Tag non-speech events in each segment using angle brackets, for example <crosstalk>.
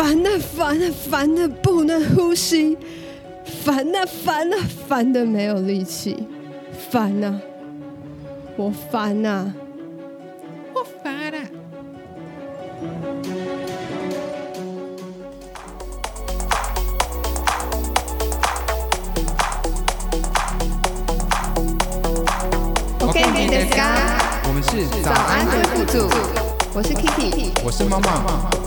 烦的烦的烦的不能呼吸，烦的烦的烦的没有力气，烦呐、我烦呐、我烦啊！我给你的嘎，我们是早安贵妇组，我是 Kitty，。我是猫猫。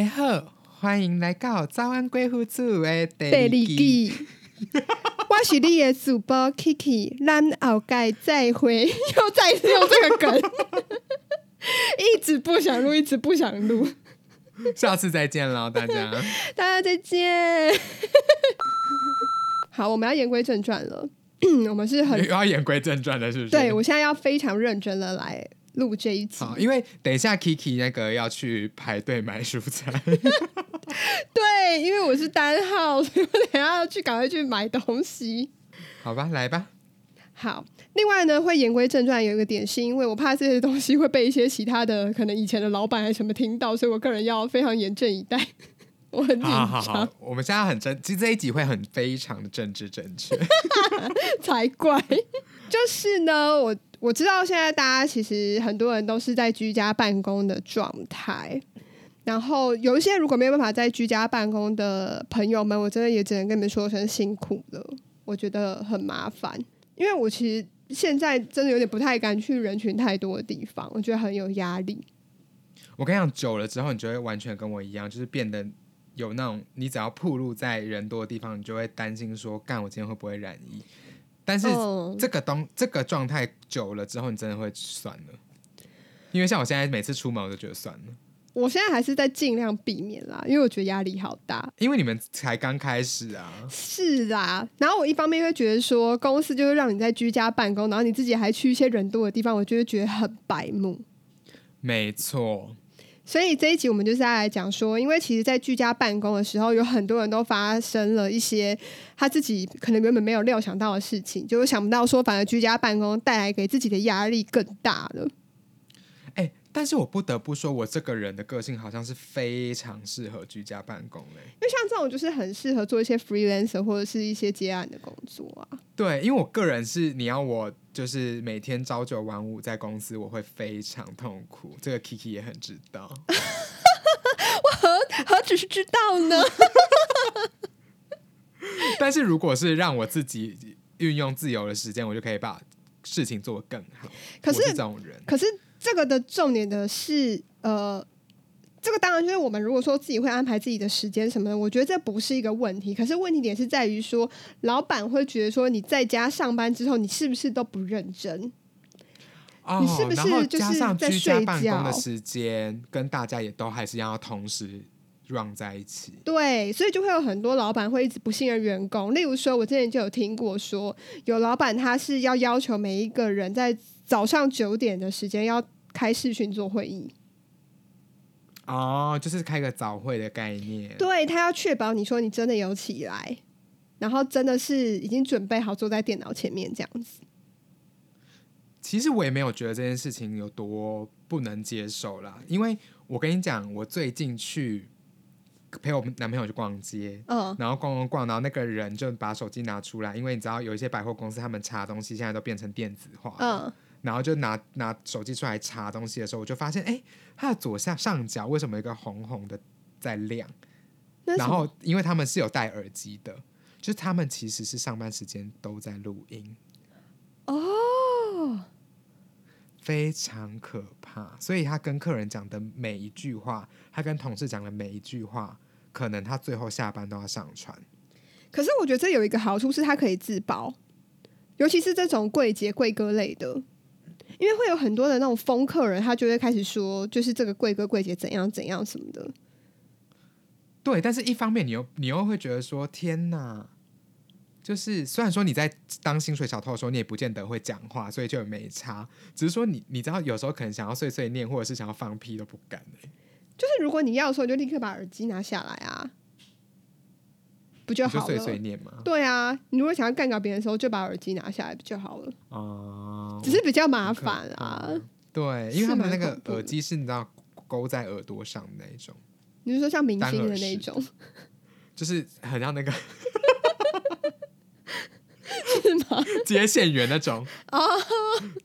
家好，欢迎来到早安贵妇组的第二季。<laughs> 我是你的主播 Kiki，咱后盖再会，<laughs> 又再次用这个梗，<laughs> 一直不想录，一直不想录，下次再见喽，大家。大家再见。好，我们要言归正传了，<clears throat> 我们是很又要言归正传的，是不是？对我现在要非常认真的来录这一集，好，因为等一下 Kiki 那个要去排队买蔬菜。<laughs> 对，因为我是单号，所以我等下要去赶快去买东西。好吧，来吧。好，另外呢，会言归正传有一个点，是因为我怕这些东西会被一些其他的可能以前的老板还是什么听到，所以我个人要非常严阵以待。<laughs> 我很紧好好好张，，我们现在很正，其实这一集会很非常的政治正确。<laughs> 才怪。就是呢，我我知道现在大家其实很多人都是在居家办公的状态，然后有一些如果没有办法在居家办公的朋友们，我真的也只能跟你们说声辛苦了，我觉得很麻烦，因为我其实现在真的有点不太敢去人群太多的地方，我觉得很有压力。我跟你讲，久了之后，你就会完全跟我一样，就是变得有那种，你只要暴露在人多的地方，你就会担心说，干我今天会不会染疫？但是嗯这个东这个状态久了之后，你真的会算了。因为像我现在每次出门，我都觉得算了，我现在还是在尽量避免啦，因为我觉得压力好大。因为你们才刚开始啊。是啦，然后我一方面会觉得说，公司就是让你在居家办公，然后你自己还去一些人多的地方，我就会觉得很白目。没错，所以这一集我们就是要来讲说，因为其实，在居家办公的时候，有很多人都发生了一些他自己可能原本没有料想到的事情，就是想不到说，反而居家办公带来给自己的压力更大了。哎、但是我不得不说，我这个人的个性好像是非常适合居家办公嘞、因为像这种就是很适合做一些 freelancer 或者是一些接案的工作啊。对，因为我个人是你要我就是每天朝九晚五在公司，我会非常痛苦。这个 Kiki 也很知道。<laughs> 我何何止是知道呢？<laughs> 但是如果是让我自己运用自由的时间，我就可以把事情做得更好。可是是这种人，可是这个的重点的是，呃，这个当然就是我们如果说自己会安排自己的时间什么的，我觉得这不是一个问题。可是问题点是在于说，老板会觉得说你在家上班之后，你是不是都不认真？哦你是不是就是在睡办公的时间，跟大家也都还是要同时 run 在一起。对，所以就会有很多老板会一直不信任员工。例如说，我之前就有听过说，有老板他是要要求每一个人在早上九点的时间要开视讯做会议。哦，就是开个早会的概念。对他要确保你说你真的有起来，然后真的是已经准备好坐在电脑前面这样子。其实我也没有觉得这件事情有多不能接受啦，因为我跟你讲，我最近去陪我男朋友去逛街，嗯，然后逛逛逛，然后那个人就把手机拿出来，因为你知道有一些百货公司他们查东西现在都变成电子化，嗯，然后就拿拿手机出来查东西的时候，我就发现，哎，他的左下上角为什么有一个红红的在亮？然后因为他们是有戴耳机的，就是他们其实是上班时间都在录音。哦，非常可怕，所以他跟客人讲的每一句话，他跟同事讲的每一句话，可能他最后下班都要上传。可是我觉得这有一个好处是它可以自保，尤其是这种柜姐柜哥类的，因为会有很多的那种疯客人，他就会开始说，就是这个贵哥贵姐怎样怎样什么的。对，但是一方面你又你又会觉得说，天哪，就是虽然说你在当薪水小偷的时候，你也不见得会讲话，所以就也没差。只是说你你知道，有时候可能想要碎碎念，或者是想要放屁都不敢、欸、就是如果你要的时候，你就立刻把耳机拿下来啊，不就好了？碎碎念嘛。对啊，你如果想要干掉别人的时候，就把耳机拿下来不就好了？哦、只是比较麻烦啊怕。对，因为他们那个耳机是你知道勾在耳朵上的那一种，你是说像明星的那种就是很像那个 <laughs> 是吗？接线员那种。哦，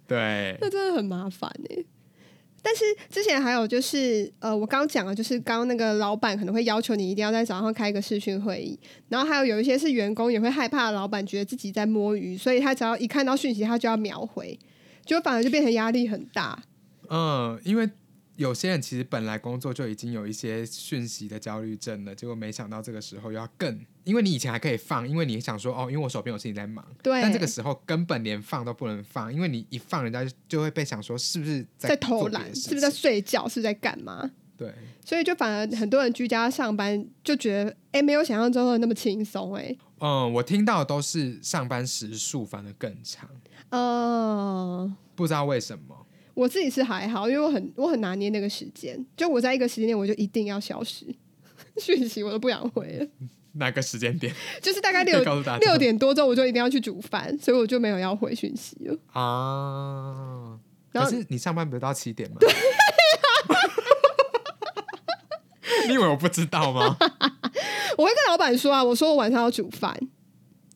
对，那真的很麻烦哎、但是之前还有就是，呃，我刚讲了，就是刚刚那个老板可能会要求你一定要在早上开一个视讯会议，然后还有有一些是员工也会害怕老板觉得自己在摸鱼，所以他只要一看到讯息，他就要秒回，就反而就变成压力很大。嗯，因为有些人其实本来工作就已经有一些讯息的焦虑症了，结果没想到这个时候又要更，因为你以前还可以放，因为你想说哦，因为我手边有事情在忙，对但这个时候根本连放都不能放，因为你一放，人家就就会被想说是不是在偷懒，是不是在睡觉，是不是在干嘛？对，所以就反而很多人居家上班就觉得，哎、没有想象中的那么轻松，哎，嗯，我听到的都是上班时数反而更长，嗯。不知道为什么。我自己是还好，因为我很我很拿捏那个时间，就我在一个时间点我就一定要消失，<laughs> 讯息我都不想回了，哪个时间点就是大概六 <laughs> 六点多之后我就一定要去煮饭，所以我就没有要回讯息了。啊？然后可是你上班不是到七点吗？<laughs> 你以为我不知道吗？我会跟老板说啊，我说我晚上要煮饭。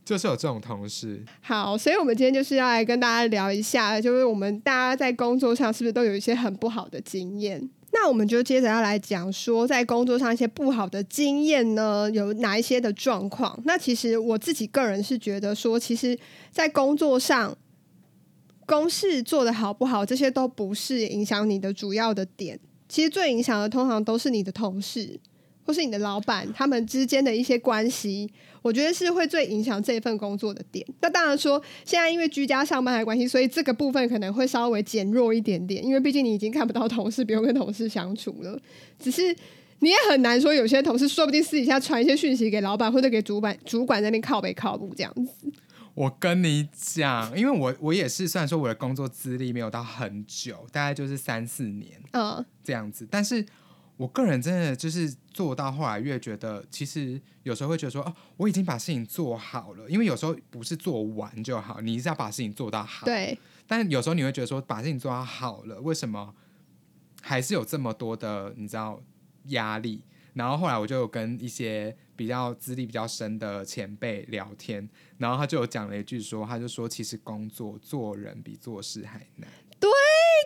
就是有这种同事，好，所以我们今天就是要来跟大家聊一下，就是我们大家在工作上是不是都有一些很不好的经验？那我们就接着要来讲说，在工作上一些不好的经验呢，有哪一些的状况？那其实我自己个人是觉得说，其实，在工作上，公事做得好不好，这些都不是影响你的主要的点。其实最影响的通常都是你的同事或是你的老板他们之间的一些关系，我觉得是会最影响这份工作的点。那当然说，现在因为居家上班的关系，所以这个部分可能会稍微减弱一点点，因为毕竟你已经看不到同事，不用跟同事相处了。只是你也很难说，有些同事说不定私底下传一些讯息给老板或者给主管，主管在那边靠北靠步这样子。我跟你讲，因为我我也是，虽然说我的工作资历没有到很久，大概就是三四年嗯，这样子，但是我个人真的就是做到后来越觉得，其实有时候会觉得说，哦，我已经把事情做好了，因为有时候不是做完就好，你是要把事情做到好。对，但有时候你会觉得说，把事情做到好了，为什么还是有这么多的你知道压力？然后后来我就有跟一些比较资历比较深的前辈聊天，然后他就有讲了一句说，他就说其实工作做人比做事还难。对，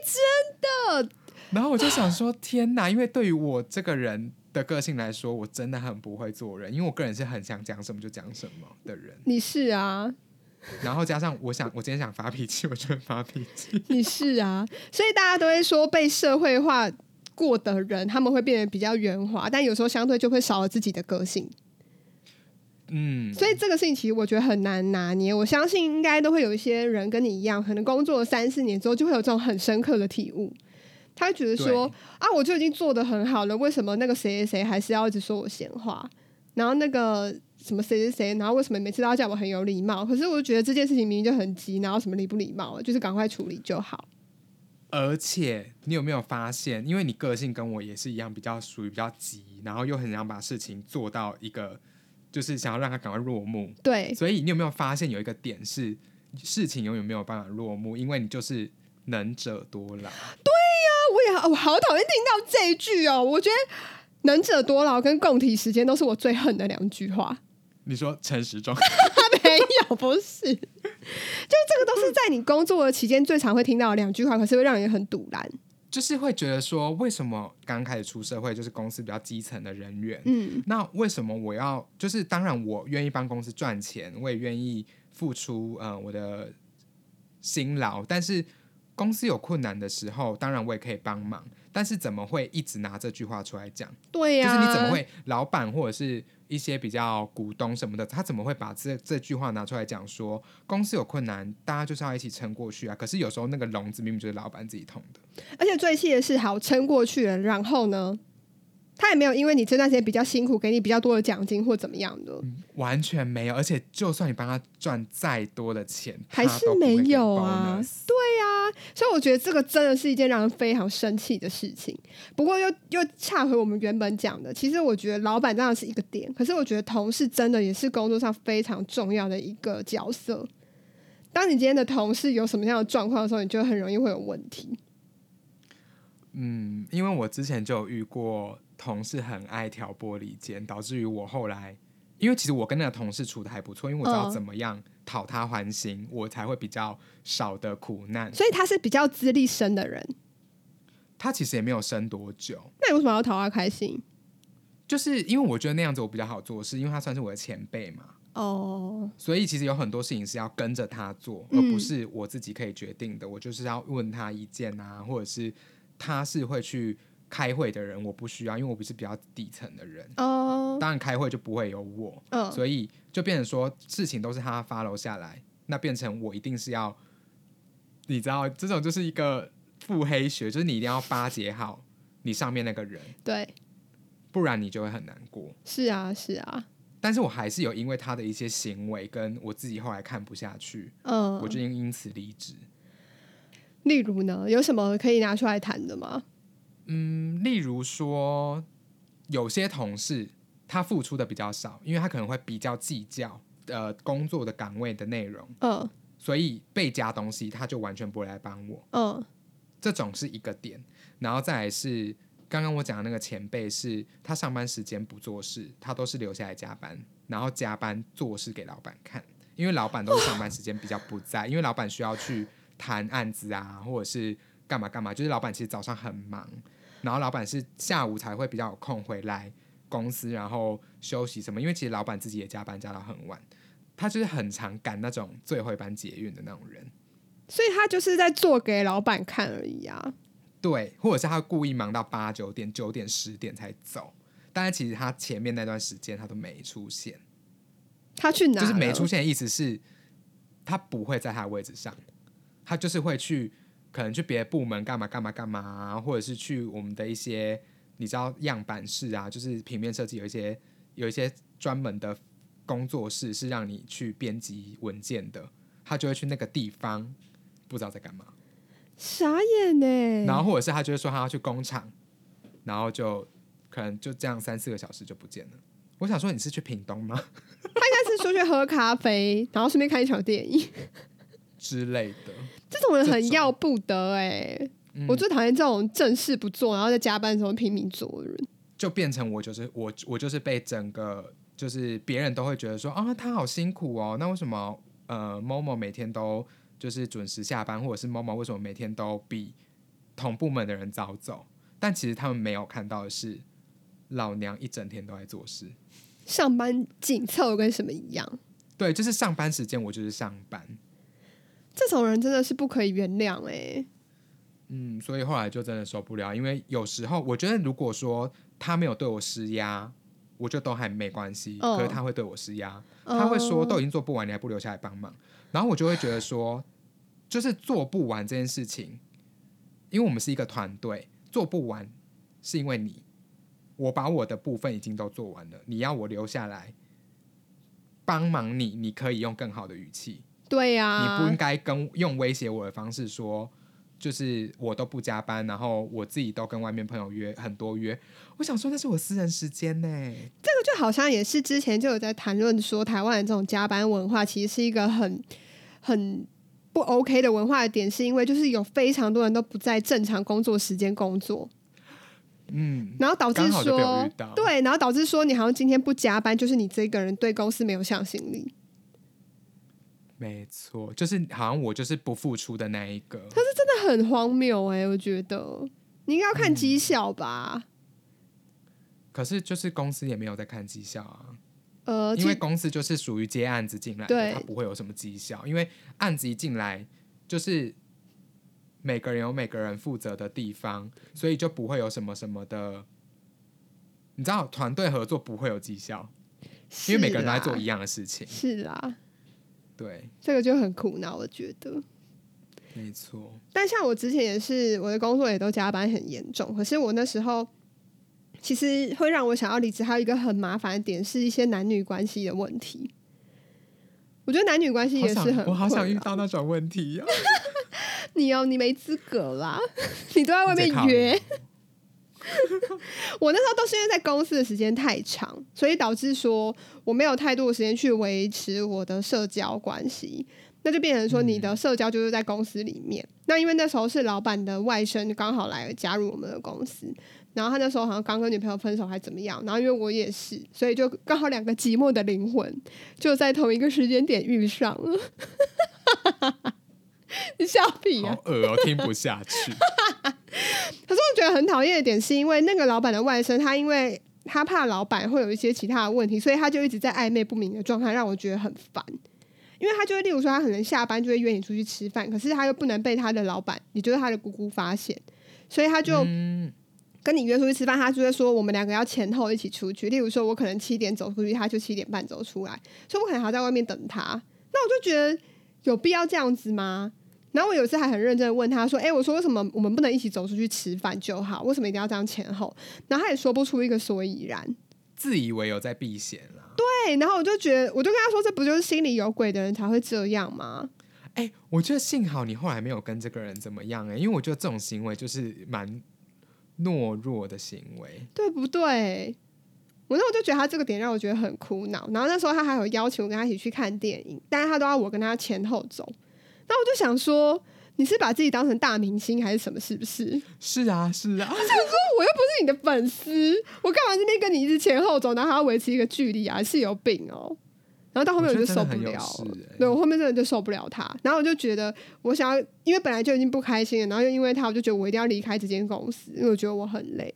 真的，然后我就想说，天哪！因为对于我这个人的个性来说，我真的很不会做人，因为我个人是很想讲什么就讲什么的人。你是啊，然后加上我想，我今天想发脾气，我就会发脾气。<laughs> 你是啊，所以大家都会说被社会化过的人，他们会变得比较圆滑，但有时候相对就会少了自己的个性。嗯，所以这个事情其实我觉得很难拿捏。我相信应该都会有一些人跟你一样，可能工作了三四年之后，就会有这种很深刻的体悟。他会觉得说啊，我就已经做的很好了，为什么那个谁谁谁还是要一直说我闲话？然后那个什么谁谁谁，然后为什么每次都要叫我很有礼貌？可是我就觉得这件事情明明就很急，然后什么礼不礼貌，就是赶快处理就好。而且你有没有发现，因为你个性跟我也是一样，比较属于比较急，然后又很想把事情做到一个，就是想要让它赶快落幕。对，所以你有没有发现有一个点是，事情永远没有办法落幕，因为你就是能者多劳。我也好我好讨厌听到这一句哦。我觉得“能者多劳”跟“共体时间”都是我最恨的两句话。你说陈时中，他 <laughs> 没有，不是，就这个都是在你工作的期间最常会听到的两句话，可是会让人很堵然。就是会觉得说，为什么刚开始出社会就是公司比较基层的人员，嗯，那为什么我要就是当然我愿意帮公司赚钱，我也愿意付出呃我的辛劳，但是公司有困难的时候，当然我也可以帮忙，但是怎么会一直拿这句话出来讲？对呀、就是你怎么会老板或者是一些比较股东什么的，他怎么会把这这句话拿出来讲说公司有困难，大家就是要一起撑过去啊？可是有时候那个笼子明明就是老板自己捅的。而且最气的是，好撑过去了，然后呢，他也没有因为你这段时间比较辛苦，给你比较多的奖金或怎么样的，完全没有，而且就算你帮他赚再多的钱，还是没有啊 bonus。所以我觉得这个真的是一件让人非常生气的事情。不过又又恰回我们原本讲的，其实我觉得老板当然是一个点，可是我觉得同事真的也是工作上非常重要的一个角色。当你今天的同事有什么样的状况的时候，你就很容易会有问题。嗯，因为我之前就有遇过同事很爱挑拨离间，导致于我后来，因为其实我跟那个同事处的还不错，因为我知道嗯怎么样讨他欢心，我才会比较少的苦难。所以他是比较资历深的人，他其实也没有生多久，那你为什么要讨他开心？就是因为我觉得那样子我比较好做事，因为他算是我的前辈嘛，哦，所以其实有很多事情是要跟着他做，嗯而不是我自己可以决定的。我就是要问他意见啊，或者是他是会去开会的人，我不需要，因为我不是比较底层的人。哦，当然开会就不会有我，嗯，所以就变成说事情都是他发楼下来，那变成我一定是要，你知道这种就是一个腹黑学，就是你一定要巴结好你上面那个人，对，不然你就会很难过。是啊，是啊，但是我还是有因为他的一些行为跟我自己后来看不下去，嗯，我就因因此离职。例如呢，有什么可以拿出来谈的吗？嗯，例如说有些同事他付出的比较少，因为他可能会比较计较呃工作的岗位的内容，嗯。所以被加东西他就完全不会来帮我。嗯。这种是一个点，然后再来是刚刚我讲的那个前辈是，他上班时间不做事，他都是留下来加班，然后加班做事给老板看，因为老板都是上班时间比较不在，因为老板需要去谈案子啊，或者是干嘛干嘛，就是老板其实早上很忙，然后老板是下午才会比较有空回来公司，然后休息什么，因为其实老板自己也加班加到很晚，他就是很常赶那种最后一班捷运的那种人。所以他就是在做给老板看而已啊。对，或者是他故意忙到八九点、九点、十点才走，但是其实他前面那段时间他都没出现，他去哪？就是没出。现的意思是，他不会在他的位置上，他就是会去可能去别的部门干嘛干嘛干嘛，或者是去我们的一些你知道样板室啊，就是平面设计有一些有一些专门的工作室是让你去编辑文件的，他就会去那个地方，不知道在干嘛。傻眼呢。然后或者是他就会说他要去工厂，然后就可能就这样三四个小时就不见了。我想说你是去屏东吗 <laughs> 他应该是出去喝咖啡，然后顺便看一场电影。之类的？这种人很要不得哎、嗯我最讨厌这种正事不做，然后在加班的时候拼命做的人。就变成我就是我我就是被整个就是别人都会觉得说啊他好辛苦哦，那为什么呃某某每天都就是准时下班，或者是某某为什么每天都比同部门的人早走？但其实他们没有看到的是，老娘一整天都在做事。上班紧凑跟什么一样？对，就是上班时间我就是上班，这种人真的是不可以原谅哎、嗯，所以后来就真的受不了，因为有时候我觉得，如果说他没有对我施压，我就都还没关系。嗯可是他会对我施压，他会说哦都已经做不完，你还不留下来帮忙，然后我就会觉得说，就是做不完这件事情，因为我们是一个团队，做不完是因为你，我把我的部分已经都做完了，你要我留下来帮忙你，你可以用更好的语气，对呀、你不应该跟用威胁我的方式说，就是我都不加班，然后我自己都跟外面朋友约很多约。我想说那是我私人时间呢。这个就好像也是之前就有在谈论说，台湾的这种加班文化其实是一个很很不 OK 的文化的点，是因为就是有非常多人都不在正常工作时间工作，嗯，然后导致说对，然后导致说你好像今天不加班，就是你这个人对公司没有向心力。没错，就是好像我就是不付出的那一个。他是真的很荒谬哎、我觉得你应该要看绩效吧。可是就是公司也没有在看绩效啊，呃，因为公司就是属于接案子进来对的，它不会有什么绩效，因为案子一进来就是每个人有每个人负责的地方，所以就不会有什么什么的。你知道，团队合作不会有绩效，因为每个人都在做一样。样的事情。是啦，对，这个就很苦恼，我觉得。没错。但像我之前也是，我的工作也都加班很严重。可是我那时候其实会让我想要离职，还有一个很麻烦的点，是一些男女关系的问题。我觉得男女关系也是很，我好想遇到那种问题哦。<laughs> 你哦，你没资格啦，<laughs> 你都在外面约。<laughs> 我那时候都是因为在公司的时间太长，所以导致说我没有太多的时间去维持我的社交关系。那就变成说你的社交就是在公司里面。那因为那时候是老板的外甥刚好来加入我们的公司，然后他那时候好像刚跟女朋友分手还怎么样，然后因为我也是，所以就刚好两个寂寞的灵魂就在同一个时间点遇上了。<laughs> 你笑屁啊！好恶哦，听不下去。<laughs> 可是我觉得很讨厌的点，是因为那个老板的外甥，他因为他怕老板会有一些其他的问题，所以他就一直在暧昧不明的状态，让我觉得很烦。因为他就会，例如说，他可能下班就会约你出去吃饭，可是他又不能被他的老板，也就是他的姑姑发现，所以他就嗯，跟你约出去吃饭，他就会说我们两个要前后一起出去。例如说，我可能七点走出去，他就七点半走出来，所以我可能还要在外面等他。那我就觉得有必要这样子吗？然后我有一次还很认真的问他说：“哎、我说为什么我们不能一起走出去吃饭就好？为什么一定要这样前后？”然后他也说不出一个所以然。自以为有在避嫌啦。对，然后我就觉得，我就跟他说：“这不就是心里有鬼的人才会这样吗哎、我觉得幸好你后来没有跟这个人怎么样哎、因为我觉得这种行为就是蛮懦弱的行为。？”对不对？我那时候就觉得他这个点让我觉得很苦恼。然后那时候他还有邀请我跟他一起去看电影，但是他都要我跟他前后走。那我就想说，你是把自己当成大明星还是什么？是不是？是啊，是啊，<laughs> 我想说，我又不是你的粉丝，我干嘛这边跟你一直前后走，然后还要维持一个距离啊？是有病哦！然后到后面我就受不了了对我后面真的就受不了他，然后我就觉得我想要，因为本来就已经不开心了，然后又因为他，我就觉得我一定要离开这间公司，因为我觉得我很累。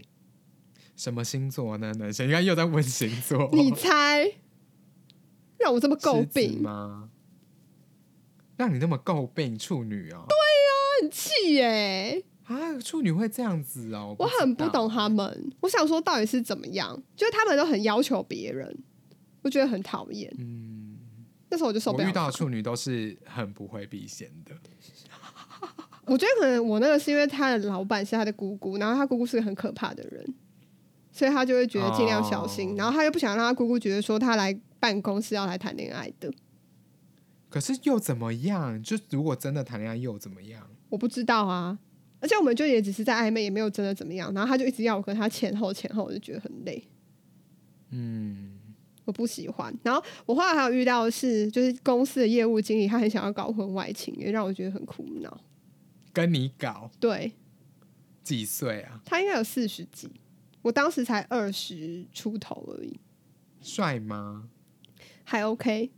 什么星座呢？男生应该又在问星座，你猜，让我这么诟病，吗？让你那么诟病处女哦？很气耶、啊，处女会这样子哦？我很不懂他们，我想说到底是怎么样，就是他们都很要求别人，我觉得很讨厌。嗯，那时候我就受不了。我遇到处女都是很不会避嫌的。<laughs> 我觉得可能我那个是因为他的老板是他的姑姑，然后他姑姑是个很可怕的人，所以他就会觉得尽量小心，哦然后他又不想让他姑姑觉得说他来办公室要来谈恋爱的。可是又怎么样？就如果真的谈恋爱又怎么样？我不知道啊，而且我们就也只是在暧昧，也没有真的怎么样。然后他就一直要我跟他前后前后，我就觉得很累，嗯，我不喜欢。然后我后来还有遇到的是，就是公司的业务经理，他很想要搞婚外情，也让我觉得很苦恼。跟你搞对几岁啊？他应该有四十几，我当时才二十出头而已，帅吗？还 OK。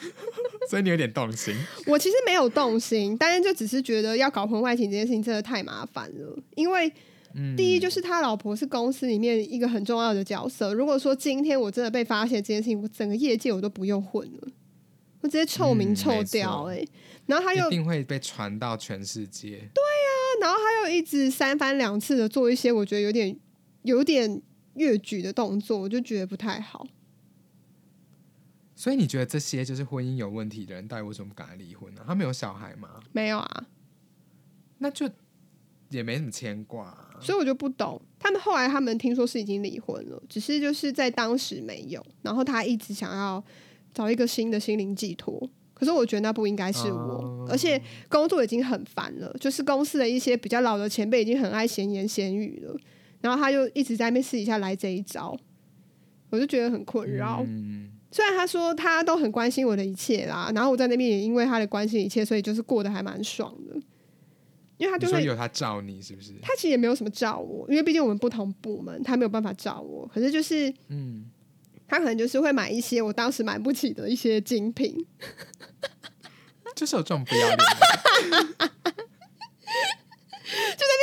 <laughs> 所以你有点动心。我其实没有动心，但是就只是觉得要搞婚外情这件事情真的太麻烦了。因为嗯，第一就是他老婆是公司里面一个很重要的角色，如果说今天我真的被发现这件事情，我整个业界我都不用混了，我直接臭名嗯臭没掉错哎、然后他又一定会被传到全世界。对啊然后他又一直三番两次的做一些我觉得有点有点越矩的动作，我就觉得不太好。所以你觉得这些就是婚姻有问题的人，到底为什么不敢离婚呢、他们有小孩吗？没有啊，那就也没什么牵挂、啊。所以我就不懂。他们后来他们听说是已经离婚了，只是就是在当时没有。然后他一直想要找一个新的心灵寄托，可是我觉得那不应该是我，哦而且工作已经很烦了，就是公司的一些比较老的前辈已经很爱闲言闲语了，然后他就一直在那边私底下来这一招，我就觉得很困扰。嗯，虽然他说他都很关心我的一切啦，然后我在那边也因为他的关心一切，所以就是过得还蛮爽的，因为他就会说有他罩你是不是？他其实也没有什么照我，因为毕竟我们不同部门，他没有办法照我。可是就是嗯，他可能就是会买一些我当时买不起的一些精品，就是有这种不要脸的。<laughs>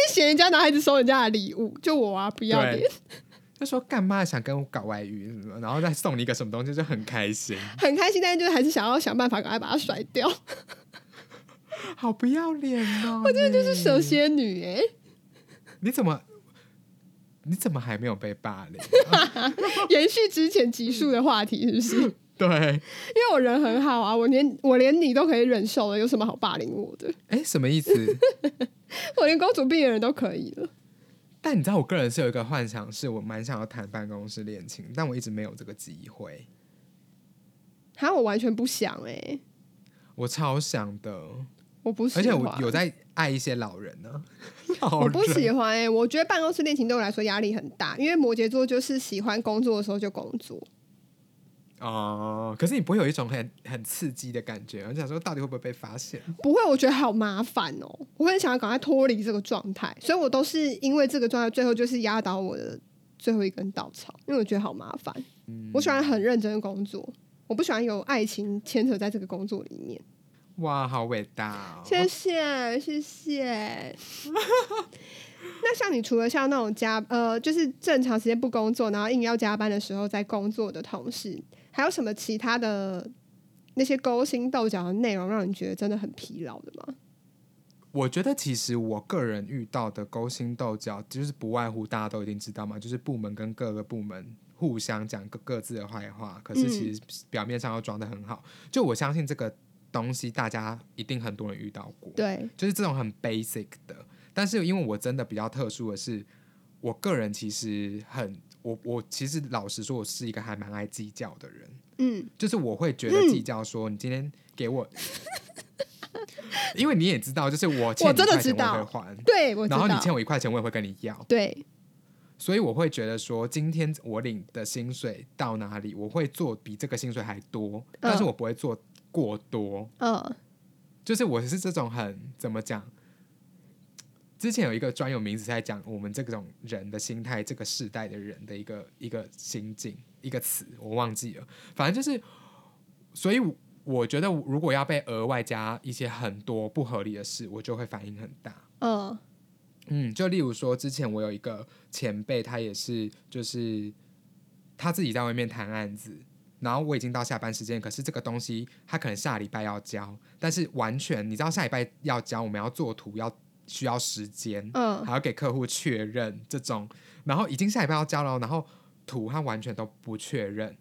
嫌人家男孩子收人家的礼物，就我啊不要脸对，就说干嘛想跟我搞外遇什么，然后再送你一个什么东西，就很开心，很开心，但是就是还是想要想办法赶快把它甩掉。好不要脸哦！<laughs> 我真的就是蛇蝎女哎、你怎么你怎么还没有被霸凌？<laughs> 延续之前集数的话题是不是？<laughs> 对，因为我人很好啊，我连我连你都可以忍受了，有什么好霸凌我的？哎，什么意思？我连公主病的人都可以了。但你知道，我个人是有一个幻想，是我蛮想要谈办公室恋情，但我一直没有这个机会。哈，我完全不想哎、我超想的，我不喜而，且我有在爱一些老人呢、<laughs> 老我不喜欢哎、我觉得办公室恋情对我来说压力很大，因为摩羯座就是喜欢工作的时候就工作，哦，可是你不会有一种很很刺激的感觉？我想说，到底会不会被发现？不会，我觉得好麻烦哦，我很想要赶快脱离这个状态，所以我都是因为这个状态，最后就是压倒我的最后一根稻草，因为我觉得好麻烦。嗯我喜欢很认真的工作，我不喜欢有爱情牵扯在这个工作里面。哇，好伟大、哦！谢谢，谢谢。<laughs> 那像你除了像那种加呃，就是正常时间不工作，然后硬要加班的时候在工作的同事，还有什么其他的那些勾心斗角的内容，让你觉得真的很疲劳的吗？我觉得其实我个人遇到的勾心斗角，就是不外乎大家都一定知道嘛，就是部门跟各个部门互相讲各各自的坏话，可是其实表面上又装的很好。就我相信这个东西，大家一定很多人遇到过，对，就是这种很 basic 的。但是因为我真的比较特殊的是，我个人其实很我我其实老实说，我是一个还蛮爱计较的人，嗯，就是我会觉得计较说你今天给我。因为你也知道，就是我欠我真的知道我会还，对，我知然后你道，欠我一块钱，我也会跟你要，对，所以我会觉得说，今天我领的薪水到哪里，我会做比这个薪水还多，但是我不会做过多，嗯，就是我是这种很怎么讲？之前有一个专有名词在讲我们这种人的心态，这个世代的人的一个一个心境，一个词我忘记了，反正就是，所以我觉得如果要被额外加一些很多不合理的事，我就会反应很大。嗯，嗯，就例如说，之前我有一个前辈，他也是，就是他自己在外面谈案子，然后我已经到下班时间，可是这个东西他可能下礼拜要交，但是完全你知道下礼拜要交，我们要做图要需要时间，嗯，还要给客户确认这种，然后已经下礼拜要交了，然后图他完全都不确认，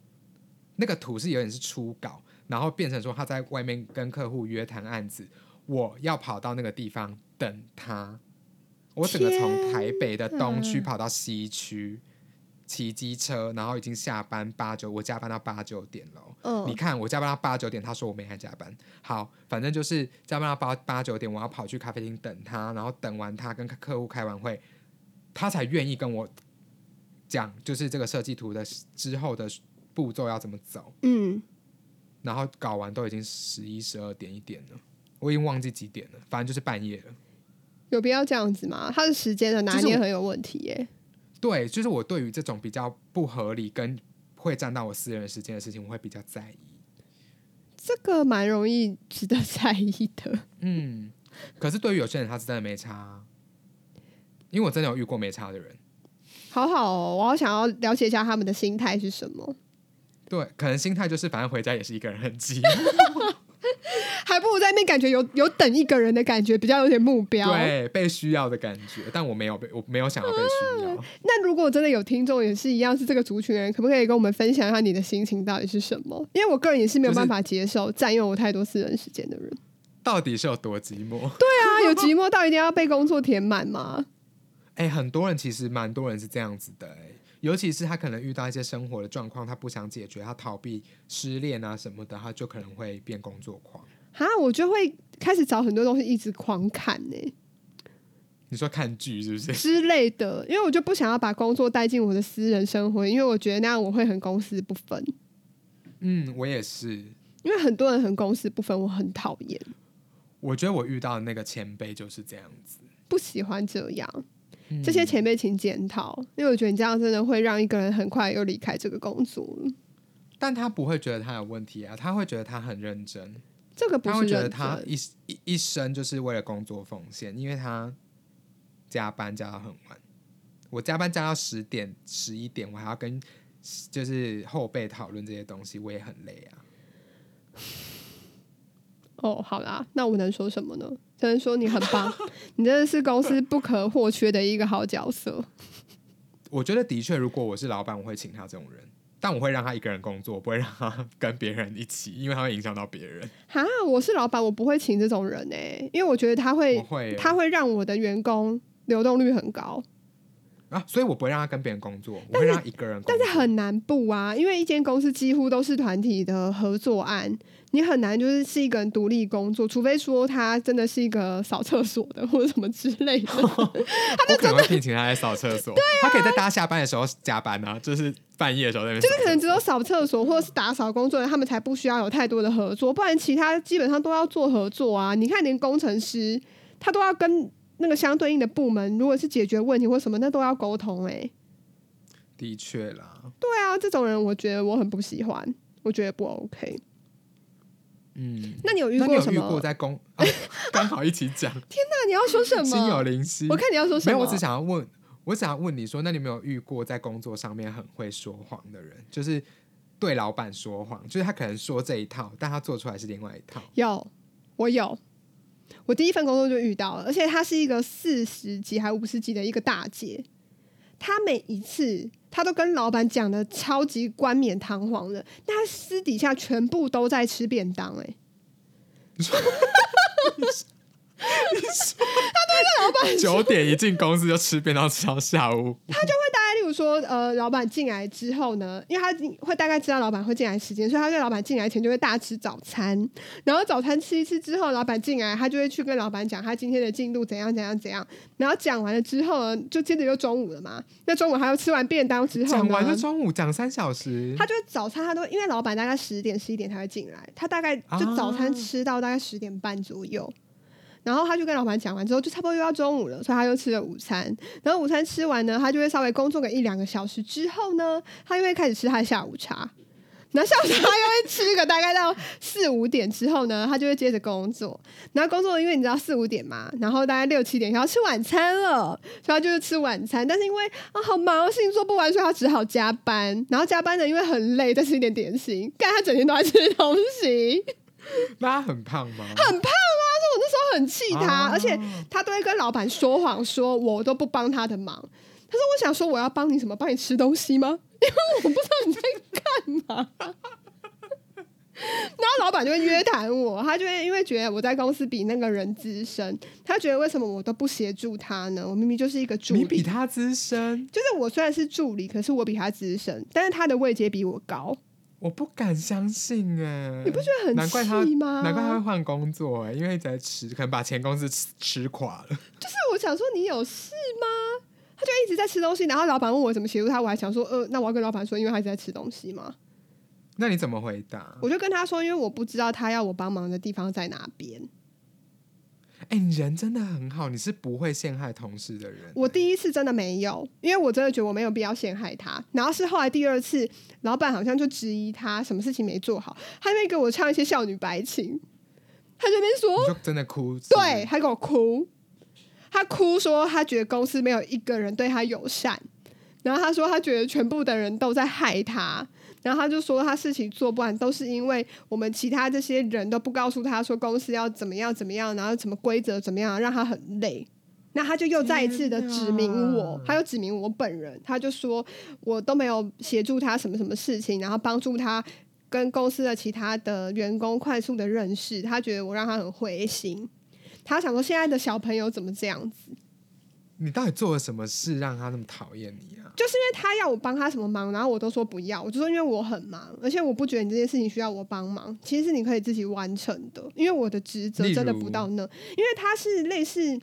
那个图是有点是初稿，然后变成说他在外面跟客户约谈案子，我要跑到那个地方等他，我整个从台北的东区跑到西区。骑机车，然后已经下班八九，我加班到八九点了。嗯你看我加班到八九点，他说我没来加班。好，反正就是加班到八八九点，我要跑去咖啡厅等他，然后等完他跟客户开完会，他才愿意跟我讲，就是这个设计图的之后的步骤要怎么走。嗯，然后搞完都已经十一十二点一点了，我已经忘记几点了，反正就是半夜了。有必要这样子吗？他的时间的拿捏很有问题耶。对，就是我对于这种比较不合理跟会占到我私人时间的事情，我会比较在意。这个蛮容易值得在意的。嗯，可是对于有些人，他是真的没差啊，因为我真的有遇过没差的人。好好哦，我好想要了解一下他们的心态是什么，对，可能心态就是反正回家也是一个人很急，<laughs> <laughs> 还不如在那边感觉有有等一个人的感觉，比较有点目标。对，被需要的感觉。但我没有被，我没有想要被需要。那如果真的有听众也是一样是这个族群的人，可不可以跟我们分享一下你的心情到底是什么？因为我个人也是没有办法接受占用我太多私人时间的人。到底是有多寂寞？<laughs> 对啊，有寂寞到一定要被工作填满吗？哎、很多人其实蛮多人是这样子的、哎，尤其是他可能遇到一些生活的状况，他不想解决，他逃避失恋啊什么的，他就可能会变工作狂。哈，我就会开始找很多东西一直狂看呢、你说看剧是不是？<laughs> 之类的，因为我就不想要把工作带进我的私人生活，因为我觉得那样我会很公私不分。嗯，我也是。因为很多人很公私不分，我很讨厌，我觉得我遇到的那个前辈就是这样子。不喜欢这样。嗯这些前辈请检讨，因为我觉得你这样真的会让一个人很快又离开这个工作。但他不会觉得他有问题啊，他会觉得他很认真，这个不是会觉得他，一一一生就是为了工作奉献，因为他加班加到很晚，我加班加到十点十一点，我还要跟就是后辈讨论这些东西，我也很累啊。哦，好啦，那我能说什么呢？只能说你很棒，你真的是公司不可或缺的一个好角色。我觉得的确，如果我是老板，我会请他这种人，但我会让他一个人工作，不会让他 <laughs> 跟别人一起，因为他会影响到别人。哈，我是老板，我不会请这种人哎、因为我觉得他会他会让我的员工流动率很高，啊，所以我不会让他跟别人工作，我会让他一个人工作。但是很难不啊，因为一间公司几乎都是团体的合作案，你很难就是是一个人独立工作，除非说他真的是一个扫厕所的或者什么之类的。<laughs> 他可能会聘请他来扫厕所，对啊他可以在大家下班的时候加班啊，就是半夜的时候在那边。就是可能只有扫厕所或者是打扫工作人，他们才不需要有太多的合作，不然其他基本上都要做合作啊。你看，连工程师他都要跟那个相对应的部门，如果是解决问题或什么，那都要沟通、欸。的确啦，对啊，这种人我觉得我很不喜欢，我觉得不 OK。嗯。那你有遇那你有遇过什么？过在公啊 <laughs> 刚好一起讲，<laughs> 天哪你要说什么心有么？灵犀。我看你要说什么？没有，我只想要问，我想要问你说，那你有没有遇过在工作上面很会说谎的人？就是对老板说谎，就是他可能说这一套，但他做出来是另外一套。有，我有。我第一份工作就遇到了，而且她是一个四十几还五十几的一个大姐，他每一次他都跟老板讲的超级冠冕堂皇的，但他私底下全部都在吃便当、欸，<laughs> <laughs> 九点一进公司就吃便当吃到下午，他就会大概例如说，呃，老板进来之后呢，因为他会大概知道老板会进来时间，所以他在老板进来前就会大吃早餐，然后早餐吃一吃之后，老板进来，他就会去跟老板讲他今天的进度怎样怎样怎样，然后讲完了之后呢，就接着又中午了嘛，那中午还要吃完便当之后讲完就。中午讲三小时他，就早餐，他都因为老板大概十点十一点才会进来，他大概就早餐啊吃到大概十点半左右，然后他就跟老板讲完之后，就差不多又要中午了，所以他又吃了午餐。然后午餐吃完呢，他就会稍微工作个一两个小时之后呢，他又会开始吃他的下午茶。然后下午茶又会吃个大概到四五点之后呢，他就会接着工作。然后工作因为你知道四五点嘛，然后大概六七点要吃晚餐了，所以他就是吃晚餐。但是因为啊好忙，事情做不完，所以他只好加班。然后加班呢，因为很累，再吃一点点心，干他整天都在吃东西。<laughs> 那他很胖吗？很胖候很气他，啊而且他都会跟老板说谎，说我都不帮他的忙。他说：“我想说，我要帮你什么？帮你吃东西吗？<laughs> 因为我不知道你在干嘛。”然后老板就会约谈我，他就会因为觉得我在公司比那个人资深，他觉得为什么我都不协助他呢？我明明就是一个助你比，他资深，就是我虽然是助理，可是我比他资深，但是他的位阶比我高，我不敢相信哎、你不觉得很难怪吗？难怪他会换工作哎、因为一直在吃，可能把前公司吃吃垮了。就是我想说，你有事吗？他就一直在吃东西，然后老板问我怎么协助他，我还想说，呃，那我要跟老板说，因为他一直在吃东西嘛。那你怎么回答？我就跟他说，因为我不知道他要我帮忙的地方在哪边。哎、你人真的很好，你是不会陷害同事的人。我第一次真的没有，因为我真的觉得我没有必要陷害他。然后是后来第二次，老板好像就质疑他什么事情没做好，他那边给我唱一些少女白情，他就那边说就真的哭。对，他给我哭，他哭说他觉得公司没有一个人对他友善，然后他说他觉得全部的人都在害他，然后他就说他事情做不完都是因为我们其他这些人都不告诉他说公司要怎么样怎么样，然后什么规则怎么样，让他很累。那他就又再一次的指明我，他又指明我本人，他就说我都没有协助他什么什么事情，然后帮助他跟公司的其他的员工快速的认识，他觉得我让他很灰心。他想说现在的小朋友怎么这样子？你到底做了什么事让他那么讨厌你啊？就是因为他要我帮他什么忙，然后我都说不要，我就说因为我很忙，而且我不觉得你这件事情需要我帮忙，其实是你可以自己完成的，因为我的职责真的不到那，因为他是类似。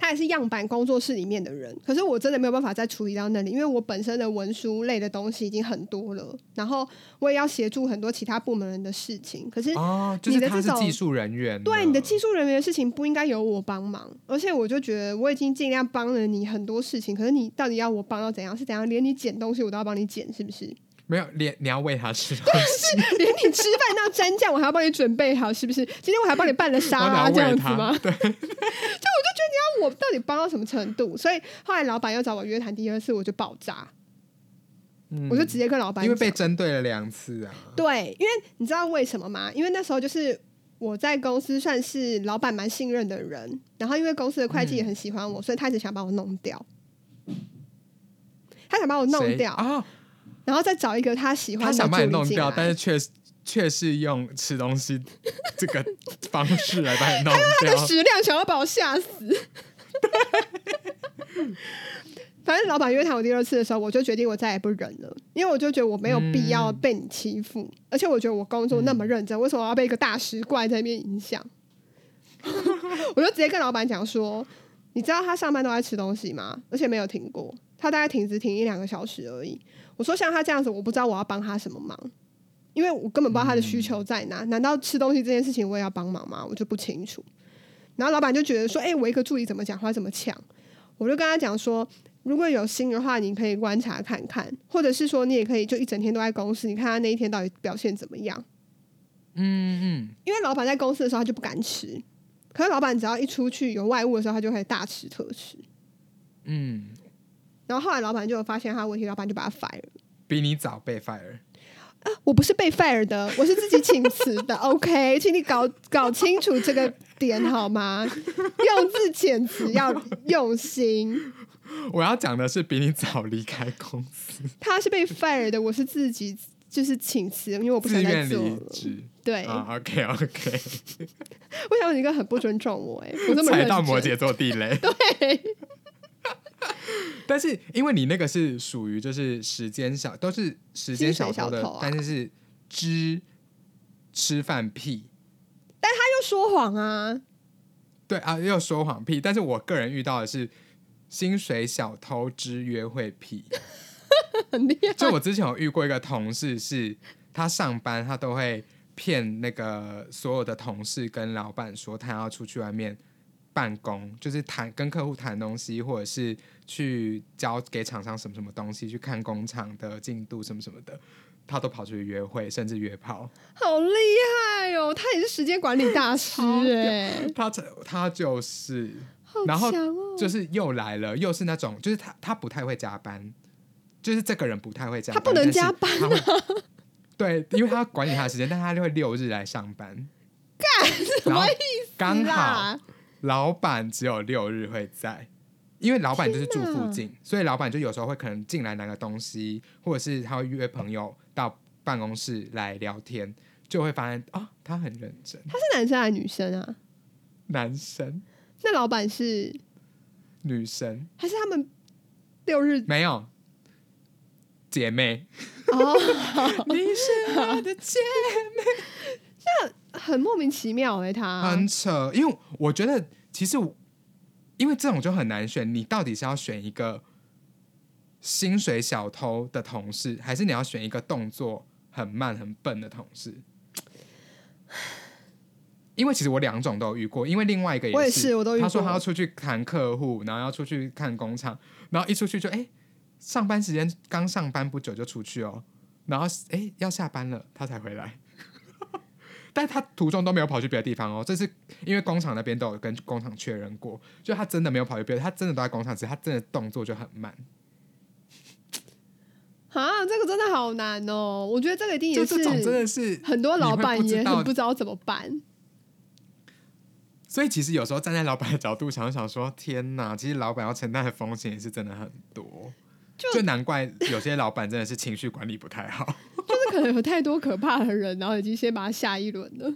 他也是样板工作室里面的人，可是我真的没有办法再处理到那里，因为我本身的文书类的东西已经很多了，然后我也要协助很多其他部门人的事情。可是哦，就是他你的这种是技术人员，对你的技术人员的事情不应该由我帮忙，而且我就觉得我已经尽量帮了你很多事情，可是你到底要我帮到怎样？是怎样？连你捡东西我都要帮你捡，是不是？没有连你要喂他吃东西，<laughs> 连你吃饭那蘸酱我还要帮你准备好，是不是？今天我还帮你拌了沙拉这样子吗？<laughs> 对，就我到底帮到什么程度？所以后来老板又找我约谈第二次，我就爆炸，嗯我就直接跟老板因为被讲针对了两次啊。对，因为你知道为什么吗？因为那时候就是我在公司算是老板蛮信任的人，然后因为公司的会计也很喜欢我，所以他一直想把我弄掉，他想把我弄掉，啊？然后再找一个他喜欢的他想把你弄掉，但是却却是用吃东西 <laughs> 这个方式来把你弄掉他用他的。食量想要把我吓死。反反正老板约谈我第二次的时候，我就决定我再也不忍了，因为我就觉得我没有必要被你欺负，而且我觉得我工作那么认真，为什么要被一个大食怪在那边影响？<laughs> 我就直接跟老板讲说，你知道他上班都在吃东西吗？而且没有停过，他大概停只停一两个小时而已。我说像他这样子，我不知道我要帮他什么忙，因为我根本不知道他的需求在哪。难道吃东西这件事情我也要帮忙吗？我就不清楚。然后老板就觉得说，哎，我一个助理怎么讲话怎么呛？我就跟他讲说，如果有心的话，你可以观察看看，或者是说你也可以就一整天都在公司，你看他那一天到底表现怎么样。嗯嗯，因为老板在公司的时候他就不敢吃，可是老板只要一出去有外务的时候，他就会大吃特吃。嗯，然后后来老板就有发现他的问题，老板就把他 fire 了。比你早被 fire。啊，我不是被 fire 的，我是自己请辞的。OK，请你搞搞清楚这个点好吗？用字遣词要用心。<laughs> 我要讲的是比你早离开公司，他是被 fire 的，我是自己就是请辞，因为我不自想再愿离做了。职。对，啊，OK OK，我想你一个很不尊重我、哎，我这么认踩到摩。羯座地雷。对，<laughs> 但是因为你那个是属于就是时间小，都是时间小偷的，小偷啊但是是知吃饭屁。但他又说谎啊！对啊，又说谎屁。但是我个人遇到的是薪水小偷之约会屁。<laughs> 很厉害。就我之前有遇过一个同事是，他上班他都会骗那个所有的同事跟老板说他要出去外面办公，就是谈跟客户谈东西，或者是去交给厂商什么什么东西，去看工厂的进度什么什么的，他都跑出去约会，甚至约炮。好厉害哦！他也是时间管理大师超哎、他他就是好然后！就是又来了，又是那种就是他他不太会加班，就是这个人不太会加班，他不能加班啊。<laughs> 对，因为他要管理他的时间，但他就会六日来上班。干什么意思？刚好啦，老板只有六日会在，因为老板就是住附近，所以老板就有时候会可能进来拿个东西，或者是他会约朋友到办公室来聊天，就会发现啊、他很认真。他是男生还是女生啊？男生、那老板是？女生。还是他们六日？没有。姐妹，哦，<laughs> 你是我的姐 <laughs> 很莫名其妙哎、他很扯，因为我觉得其实因为这种就很难选，你到底是要选一个薪水小偷的同事，还是你要选一个动作很慢很笨的同事？因为其实我两种都有遇过，因为另外一个是，我也是，我都。他说他要出去谈客户，然后要出去看工厂，然后一出去就哎、上班时间刚上班不久就出去哦，然后哎、要下班了他才回来，但他途中都没有跑去别的地方哦，这是因为工厂那边都有跟工厂确认过，就他真的没有跑去别的，他真的都在工厂，只是他真的动作就很慢，啊，这个真的好难哦！我觉得这个一定也是这种真的是很多老板也很不知道怎么办。所以其实有时候站在老板的角度想想说，天哪，其实老板要承担的风险也是真的很多，就难怪有些老板真的是情绪管理不太好。就是可能有太多可怕的人，然后已经先把他下一轮了。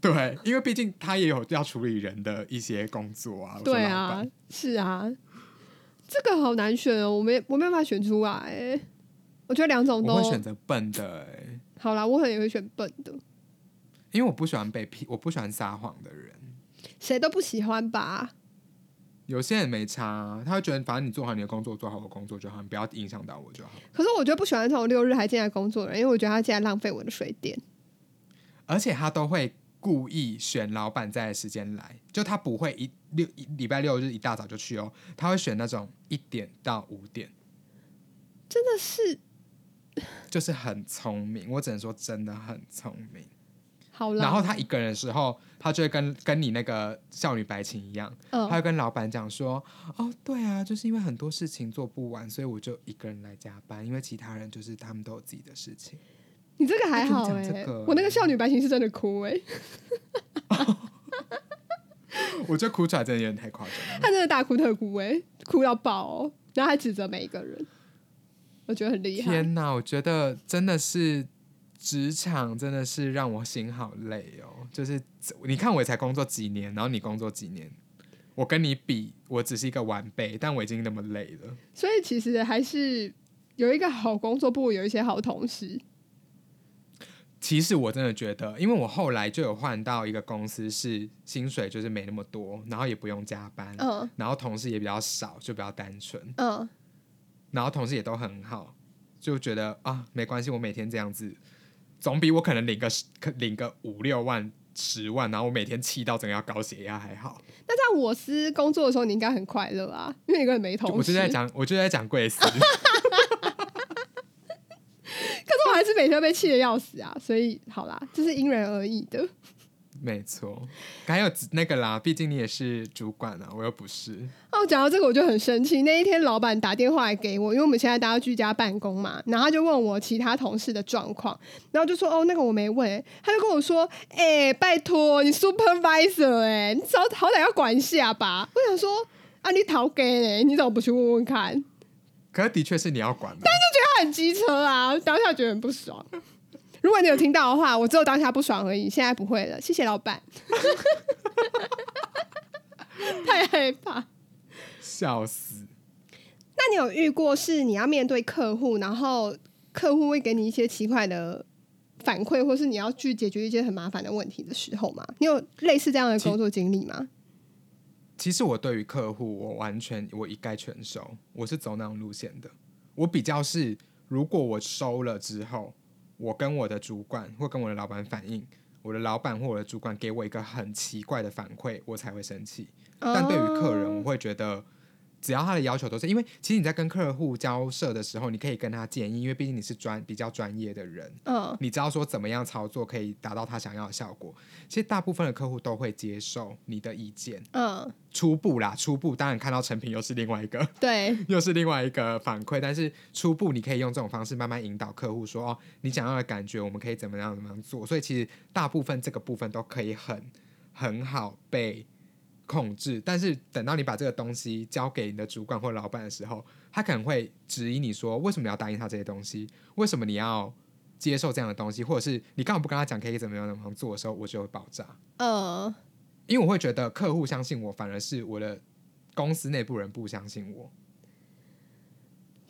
对，因为毕竟他也有要处理人的一些工作啊。对啊，是啊，这个好难选哦，我没我没有办法选出来欸。我觉得两种都我会选择笨的、欸，好啦，我可能也会选笨的，因为我不喜欢被骗，我不喜欢撒谎的人。谁都不喜欢吧？有些人没差啊、他会觉得反正你做好你的工作，做好我的工作就好，你不要影响到我就好。可是我觉得不喜欢这种六日还进来工作的人，因为我觉得他进来浪费我的水电。而且他都会故意选老板在的时间来，就他不会一六礼拜六日一大早就去哦，他会选那种一点到五点，真的是就是很聪明。我只能说真的很聪明。然后他一个人的时候，他就会跟跟你那个少女白情一样，嗯。他会跟老板讲说：“哦，对啊，就是因为很多事情做不完，所以我就一个人来加班，因为其他人就是他们都有自己的事情。你这个还好哎、跟你讲这个？我那个少女白情是真的哭哎、<laughs> ”我觉得哭出来真的有点太夸张了。她真的大哭特哭哎、哭到爆哦，然后还指责每一个人，我觉得很厉害。天哪，我觉得真的是职场真的是让我心好累哦。就是你看，我才工作几年，然后你工作几年，我跟你比，我只是一个晚辈，但我已经那么累了。所以其实还是有一个好工作，不如有一些好同事。其实我真的觉得，因为我后来就有换到一个公司，是薪水就是没那么多，然后也不用加班，嗯然后同事也比较少，就比较单纯，嗯，然后同事也都很好，就觉得啊没关系，我每天这样子，总比我可能领个十领个五六万、十万，然后我每天气到整个要高血压还好。那在我司工作的时候，你应该很快乐啊，因为你根本没同事。就我就在讲，我就在讲贵司，可是我还是每天被气的要死啊，所以好啦，这是因人而异的。没错。还有那个啦，毕竟你也是主管啊，我又不是。哦，讲到这个我就很生气。那一天老板打电话来给我，因为我们现在大家居家办公嘛，然后他就问我其他同事的状况，然后就说哦那个我没问、欸，他就跟我说，哎、拜托你 supervisor 哎、你早好歹要管一下吧。我想说啊你逃给嘞，你怎么不去问问看？可是的确是你要管的，他很机车啊，当下觉得很不爽。如果你有听到的话，我只有当下不爽而已，现在不会了。谢谢老板，<laughs> 太害怕。笑死。那你有遇过是你要面对客户，然后客户会给你一些奇怪的反馈，或是你要去解决一些很麻烦的问题的时候吗？你有类似这样的工作经历吗？其实我对于客户，我完全我一概全收，我是走那种路线的。我比较是，如果我收了之后，我跟我的主管或跟我的老板反映，我的老板或我的主管给我一个很奇怪的反馈，我才会生气。但对于客人，我哦会觉得，只要他的要求都是，因为其实你在跟客户交涉的时候，你可以跟他建议，因为毕竟你是专比较专业的人，嗯你知道说怎么样操作可以达到他想要的效果。其实大部分的客户都会接受你的意见，嗯，初步啦，初步当然看到成品又是另外一个，<laughs> 对，<laughs> 又是另外一个反馈。但是初步你可以用这种方式慢慢引导客户说，哦，你想要的感觉，我们可以怎么样怎么样做。所以其实大部分这个部分都可以很很好被控制。但是等到你把这个东西交给你的主管或老板的时候，他可能会质疑你说，为什么你要答应他这些东西？为什么你要接受这样的东西？或者是你干嘛不跟他讲可以怎么样怎么样做的时候，我就会爆炸。呃，因为我会觉得客户相信我，反而是我的公司内部人不相信我。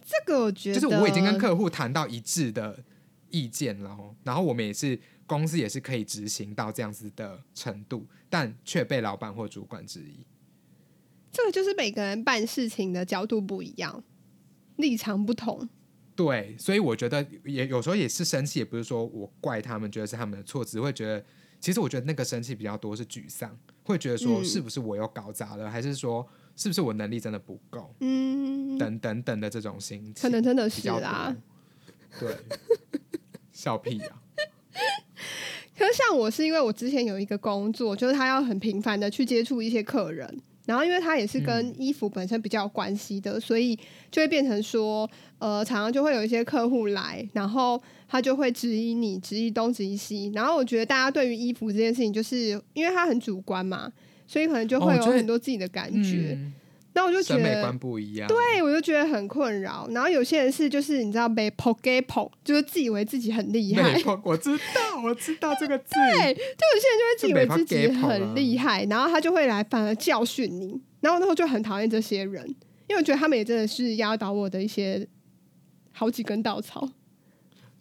这个我觉得就是我已经跟客户谈到一致的意见了哦，然后我们也是公司也是可以执行到这样子的程度，但却被老板或主管质疑。这个就是每个人办事情的角度不一样，立场不同。对，所以我觉得也有时候也是生气，也不是说我怪他们，觉得是他们的错，只会觉得其实我觉得那个生气比较多是沮丧，会觉得说嗯是不是我又搞砸了，还是说是不是我能力真的不够，嗯，等等等的这种心情，可能真的是比较啦。对，<laughs> 笑屁啊呀、可是像我是因为我之前有一个工作，就是他要很频繁的去接触一些客人，然后因为他也是嗯跟衣服本身比较有关系的，所以就会变成说，呃，常常就会有一些客户来，然后他就会质疑你，质疑东，质疑西。然后我觉得大家对于衣服这件事情，就是因为它很主观嘛，所以可能就会有很多自己的感觉。嗯，那我就觉审美得观不一样。对，我就觉得很困扰。然后有些人是就是你知道被 p o p o 就是自以为自己很厉害，我知道，我知道这个字。对，就有些人就会自以为自己很厉害，然后他就会来反而教训你。然后那时候就很讨厌这些人，因为我觉得他们也真的是压倒我的一些好几根稻草。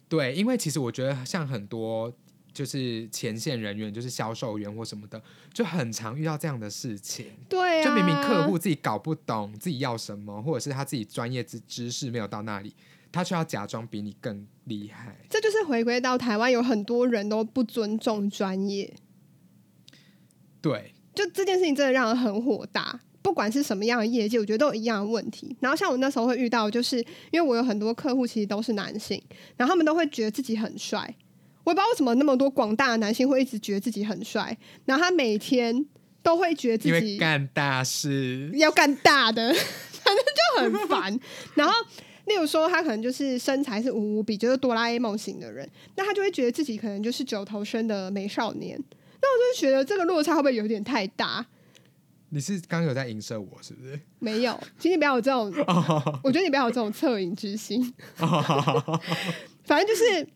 对，因为其实我觉得像很多就是前线人员，就是销售员或什么的，就很常遇到这样的事情。对啊，就明明客户自己搞不懂自己要什么，或者是他自己专业知知识没有到那里，他却要假装比你更厉害。这就是回归到台湾，有很多人都不尊重专业，对，就这件事情真的让人很火大。不管是什么样的业界，我觉得都有一样的问题。然后像我那时候会遇到，就是因为我有很多客户其实都是男性，然后他们都会觉得自己很帅。我也不知道为什么那么多广大的男性会一直觉得自己很帅，然后他每天都会觉得因为自己干大事。要干大的，<laughs> 反正就很烦。然后，例如说他可能就是身材是五五比，就是哆啦 A 梦型的人，那他就会觉得自己可能就是九头身的美少年。那我就觉得这个落差会不会有点太大？你是刚刚有在影射我是不是？没有，请你不要有这种，我觉得你不要有这种恻隐之心。反正就是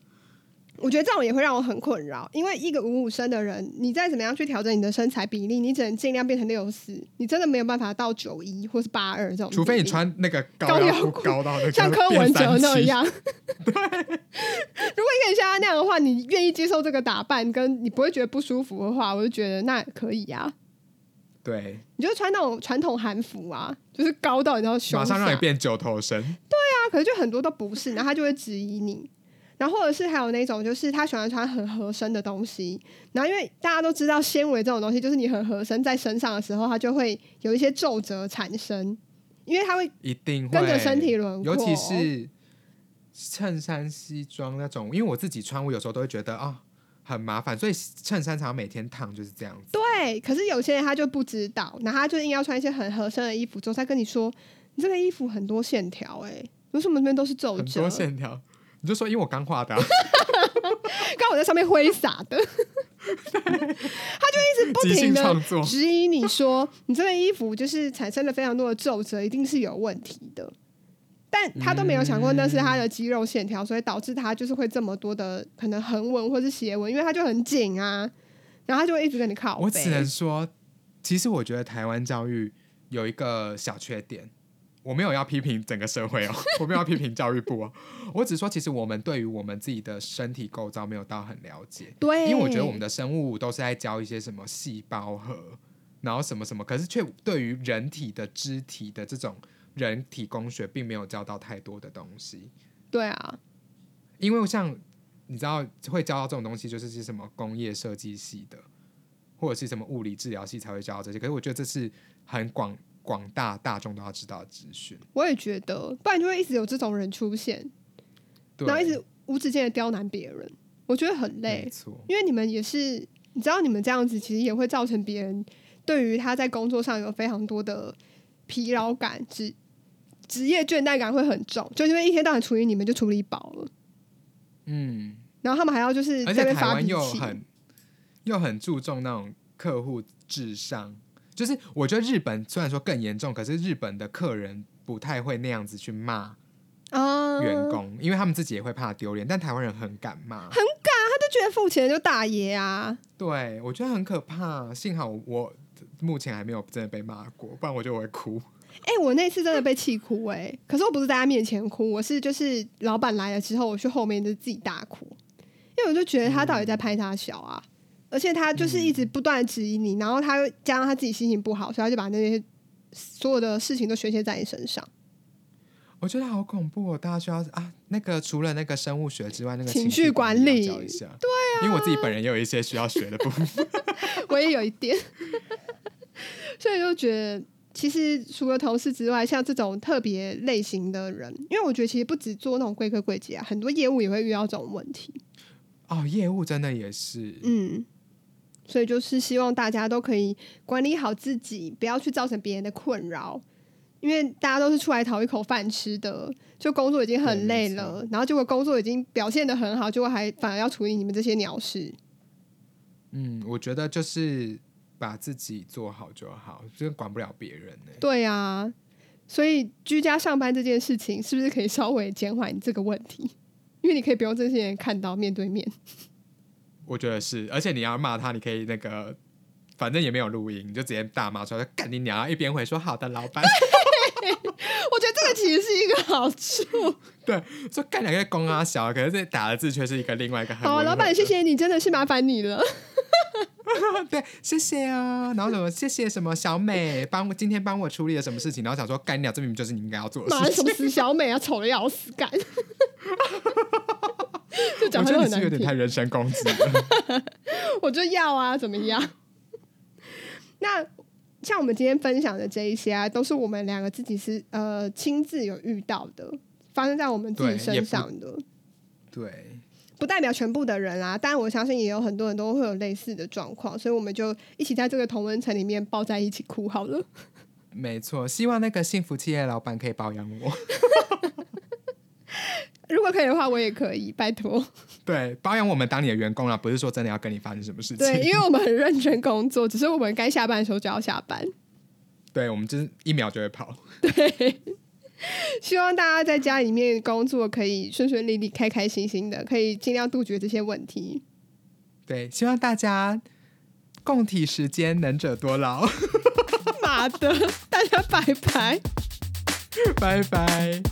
我觉得这种也会让我很困扰，因为一个五五身的人，你再怎么样去调整你的身材比例，你只能尽量变成六四，你真的没有办法到九一或是八二这种。除非你穿那个高腰裤 <laughs> 高到那个 <laughs> 像柯文哲那样。<laughs> 对。如果你可以像他那样的话，你愿意接受这个打扮，跟你不会觉得不舒服的话，我就觉得那可以呀、对，你就穿那种传统韩服啊，就是高到你知道胸马上让你下变九头身。对啊，可是就很多都不是，然后他就会质疑你。然后或者是还有那种，就是他喜欢穿很合身的东西，然后因为大家都知道纤维这种东西，就是你很合身在身上的时候，它就会有一些皱褶产生，因为它会一定会跟着身体轮廓，尤其是衬衫、西装那种，因为我自己穿，我有时候都会觉得啊、很麻烦，所以衬衫常常每天烫就是这样子。对。可是有些人他就不知道，然后他就硬要穿一些很合身的衣服，之后再跟你说，你这个衣服很多线条、欸，哎，为什么这边都是皱褶很多？线条，你就说因为我刚画的、啊，<laughs> 刚我在上面挥洒的，他就一直不停的。质疑你说，你这件衣服就是产生了非常多的皱褶，一定是有问题的。但他都没有想过那是他的肌肉线条，所以导致他就是会这么多的可能横纹或是斜纹，因为他就很紧啊，然后他就会一直跟你靠。我只能说，其实我觉得台湾教育有一个小缺点。我没有要批评整个社会哦，<laughs> 我没有要批评教育部哦，我只说其实我们对于我们自己的身体构造没有到很了解。对，因为我觉得我们的生物都是在教一些什么细胞核，然后什么什么，可是却对于人体的肢体的这种人体工学，并没有教到太多的东西。对啊，因为像你知道会教到这种东西，就是是什么工业设计系的，或者是什么物理治疗系才会教到这些。可是我觉得这是很广广大大众都要知道的资讯。我也觉得，不然就会一直有这种人出现，然后一直无止境的刁难别人，我觉得很累。错，因为你们也是，你知道你们这样子其实也会造成别人对于他在工作上有非常多的疲劳感，职职业倦怠感会很重，就因为一天到晚处理你们就处理饱了，嗯，然后他们还要就是而且在那边台湾又发脾气，很又很注重那种客户至上，就是我觉得日本虽然说更严重，可是日本的客人不太会那样子去骂啊，员工，因为他们自己也会怕丢脸，但台湾人很敢骂，很敢，他就觉得付钱就大爷啊，对我觉得很可怕。幸好我目前还没有真的被骂过，不然我觉得我会哭。哎、我那次真的被气哭哎、可是我不是在他面前哭，我是就是老板来了之后，我去后面就自己大哭，因为我就觉得他到底在拍他小啊，而且他就是一直不断的质疑你，然后他又加上他自己心情不好，所以他就把那些所有的事情都宣泄在你身上，我觉得好恐怖哦！大家需要啊，那个除了那个生物学之外，那个情绪绪管理教一下。对啊，因为我自己本人也有一些需要学的部分。<laughs> 我也有一点，<laughs> 所以就觉得。其实除了同事之外，像这种特别类型的人，因为我觉得其实不止做那种贵客贵姐啊，很多业务也会遇到这种问题。哦，业务真的也是，嗯，所以就是希望大家都可以管理好自己，不要去造成别人的困扰。因为大家都是出来讨一口饭吃的，就工作已经很累了，然后结果工作已经表现的很好，结果还反而要处理你们这些鸟事。嗯，我觉得就是把自己做好就好，就是管不了别人呢、对啊，所以居家上班这件事情是不是可以稍微减缓这个问题？因为你可以不用这些人看到面对面。我觉得是，而且你要骂他，你可以那个，反正也没有录音，你就直接大骂出来，干你娘！一边回说好的，老板，<laughs> 我觉得这个其实是一个好处。<laughs> 对说干两个公啊小，可是这打的字却是一个另外一个很好，老板，的谢谢你，真的是麻烦你了。<laughs> 对，谢谢啊，然后什么谢谢什么小美帮我今天帮我处理了什么事情，然后想说干掉，这明明就是你应该要做的事情。什么死小美啊，丑的要死，干！就我讲话都很难觉得你是有点太，人身攻击了。<laughs> 我就要啊，怎么样？<laughs> 那像我们今天分享的这一些啊，都是我们两个自己是呃亲自有遇到的，发生在我们自己身上的，对，不代表全部的人啊。但我相信也有很多人都会有类似的状况，所以我们就一起在这个同温层里面抱在一起哭好了。没错，希望那个幸福企业老板可以包养我。<laughs> 如果可以的话我也可以拜托。<laughs> 对包养我们当你的员工啊不是说真的要跟你发生什么事情。对因为我们很认真工作只是我们该下班的时候就要下班 <laughs> 对我们真一秒就会跑。对。<laughs> 希望大家在家里面工作可以顺顺利利开开心心的可以尽量杜绝这些问题。对希望大家共体时间能者多劳。妈的大家拜拜。拜拜。